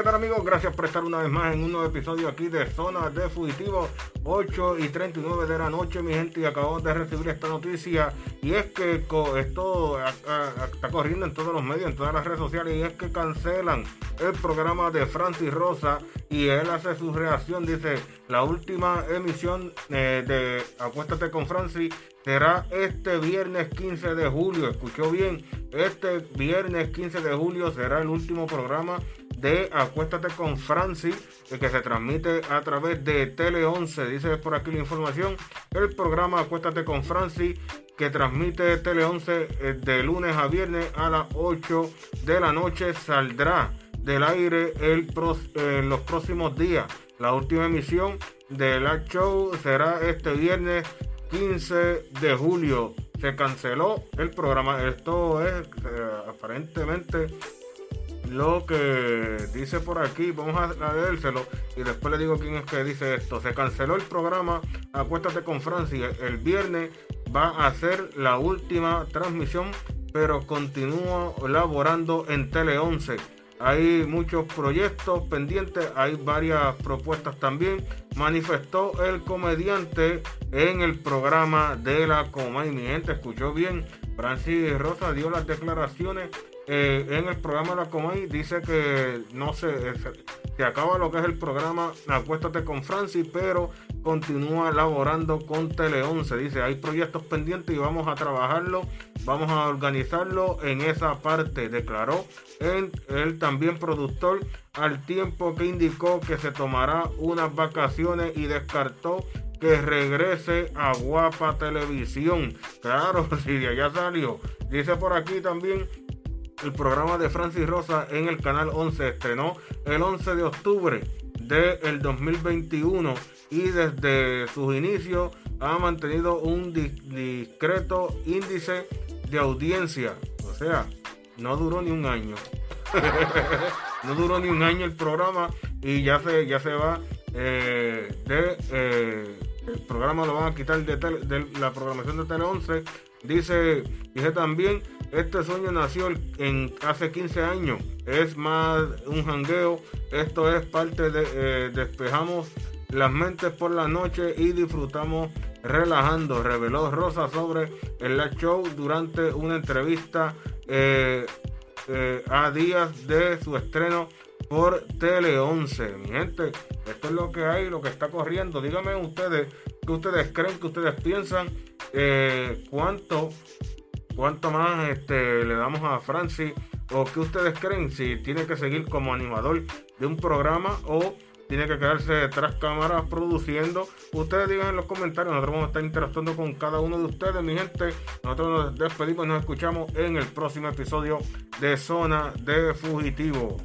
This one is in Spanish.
¿qué tal amigos? Gracias por estar una vez más en un nuevo episodio aquí de Zona de Fugitivo 8 y 39 de la noche, mi gente, y acabamos de recibir esta noticia y es que esto está corriendo en todos los medios, en todas las redes sociales y es que cancelan el programa de Francis Rosa y él hace su reacción, dice, la última emisión eh, de Acuéstate con Francis será este viernes 15 de julio. Escuchó bien, este viernes 15 de julio será el último programa de Acuéstate con Francis, que se transmite a través de Tele 11. Dice por aquí la información. El programa Acuéstate con Francis, que transmite Tele 11 eh, de lunes a viernes a las 8 de la noche, saldrá del aire el eh, los próximos días. La última emisión de la show será este viernes 15 de julio. Se canceló el programa. Esto es eh, aparentemente lo que dice por aquí. Vamos a leérselo y después le digo quién es que dice esto. Se canceló el programa Acuéstate con Francia. El viernes va a ser la última transmisión, pero continúa laborando en Tele 11 hay muchos proyectos pendientes, hay varias propuestas también. Manifestó el comediante en el programa de la Comay. Mi gente escuchó bien. Francis Rosa dio las declaraciones eh, en el programa de la Comay. Dice que no se, se acaba lo que es el programa Acuéstate con Francis, pero continúa laborando con Tele 11. Dice, hay proyectos pendientes y vamos a trabajarlo, vamos a organizarlo en esa parte, declaró él también productor, al tiempo que indicó que se tomará unas vacaciones y descartó que regrese a Guapa Televisión. Claro, si de allá salió. Dice por aquí también el programa de Francis Rosa en el canal 11 estrenó el 11 de octubre del 2021 y desde sus inicios ha mantenido un discreto índice de audiencia. O sea, no duró ni un año. no duró ni un año el programa y ya se, ya se va eh, de... Eh, el programa lo van a quitar de, de la programación de Tele 11. Dice, dice también, este sueño nació en hace 15 años. Es más un jangueo. Esto es parte de eh, despejamos las mentes por la noche y disfrutamos relajando, reveló Rosa sobre el live show durante una entrevista eh, eh, a días de su estreno por Tele 11. Mi gente, esto es lo que hay, lo que está corriendo. Díganme ustedes qué ustedes creen, qué ustedes piensan, eh, cuánto, cuánto más este, le damos a Francis o qué ustedes creen si tiene que seguir como animador de un programa o tiene que quedarse detrás cámaras produciendo. Ustedes digan en los comentarios, nosotros vamos a estar interactuando con cada uno de ustedes, mi gente. Nosotros nos despedimos nos escuchamos en el próximo episodio de Zona de Fugitivo.